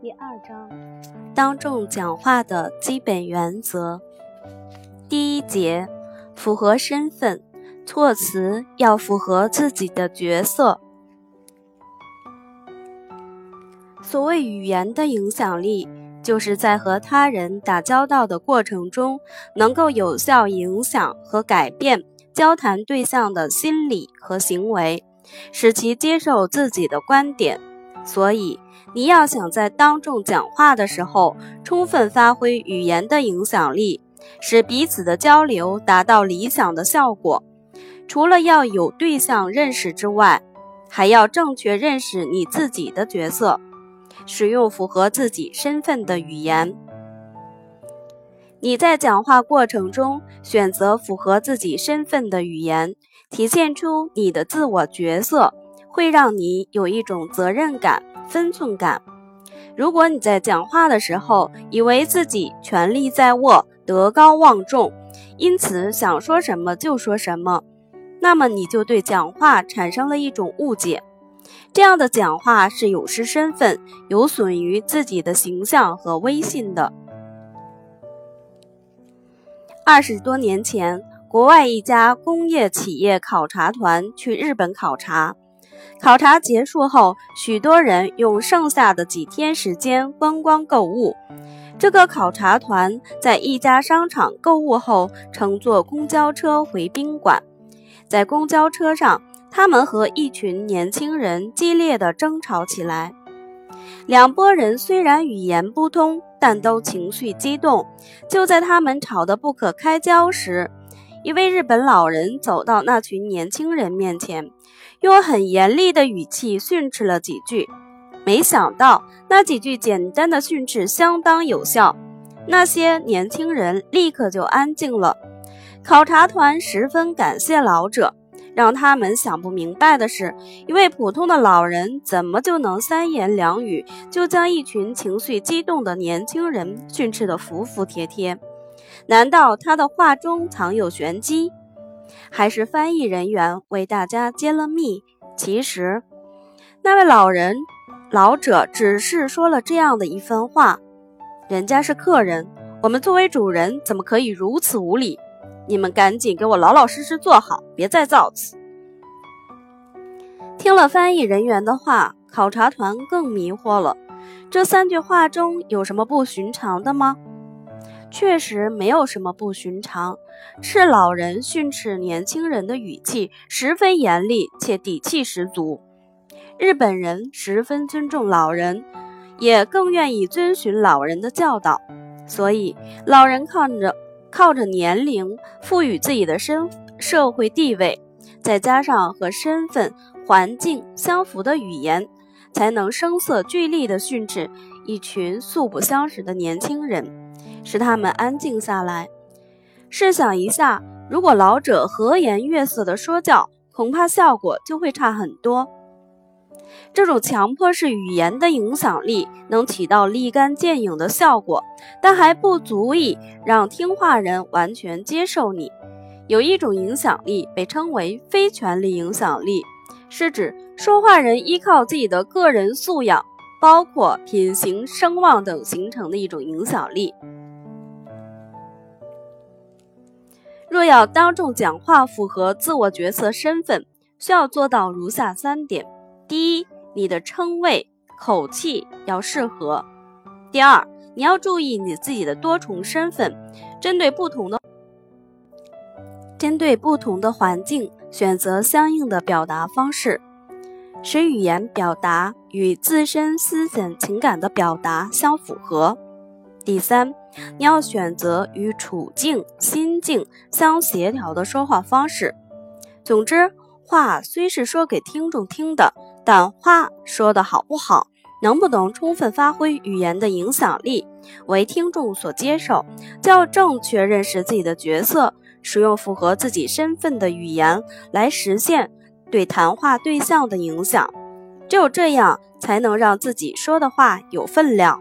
第二章，当众讲话的基本原则。第一节，符合身份，措辞要符合自己的角色。所谓语言的影响力，就是在和他人打交道的过程中，能够有效影响和改变交谈对象的心理和行为，使其接受自己的观点。所以。你要想在当众讲话的时候充分发挥语言的影响力，使彼此的交流达到理想的效果，除了要有对象认识之外，还要正确认识你自己的角色，使用符合自己身份的语言。你在讲话过程中选择符合自己身份的语言，体现出你的自我角色，会让你有一种责任感。分寸感。如果你在讲话的时候以为自己权力在握、德高望重，因此想说什么就说什么，那么你就对讲话产生了一种误解。这样的讲话是有失身份、有损于自己的形象和威信的。二十多年前，国外一家工业企业考察团去日本考察。考察结束后，许多人用剩下的几天时间观光购物。这个考察团在一家商场购物后，乘坐公交车回宾馆。在公交车上，他们和一群年轻人激烈地争吵起来。两拨人虽然语言不通，但都情绪激动。就在他们吵得不可开交时，一位日本老人走到那群年轻人面前。用很严厉的语气训斥了几句，没想到那几句简单的训斥相当有效，那些年轻人立刻就安静了。考察团十分感谢老者，让他们想不明白的是，一位普通的老人怎么就能三言两语就将一群情绪激动的年轻人训斥得服服帖帖？难道他的话中藏有玄机？还是翻译人员为大家揭了密。其实，那位老人老者只是说了这样的一番话：“人家是客人，我们作为主人怎么可以如此无礼？你们赶紧给我老老实实坐好，别再造次。”听了翻译人员的话，考察团更迷惑了。这三句话中有什么不寻常的吗？确实没有什么不寻常，是老人训斥年轻人的语气十分严厉且底气十足。日本人十分尊重老人，也更愿意遵循老人的教导，所以老人看着靠着年龄赋予自己的身社会地位，再加上和身份环境相符的语言，才能声色俱厉地训斥一群素不相识的年轻人。使他们安静下来。试想一下，如果老者和颜悦色地说教，恐怕效果就会差很多。这种强迫式语言的影响力能起到立竿见影的效果，但还不足以让听话人完全接受你。有一种影响力被称为非权力影响力，是指说话人依靠自己的个人素养，包括品行、声望等形成的一种影响力。若要当众讲话符合自我角色身份，需要做到如下三点：第一，你的称谓口气要适合；第二，你要注意你自己的多重身份，针对不同的针对不同的环境，选择相应的表达方式，使语言表达与自身思想情感的表达相符合；第三。你要选择与处境、心境相协调的说话方式。总之，话虽是说给听众听的，但话说的好不好，能不能充分发挥语言的影响力，为听众所接受，就要正确认识自己的角色，使用符合自己身份的语言来实现对谈话对象的影响。只有这样，才能让自己说的话有分量。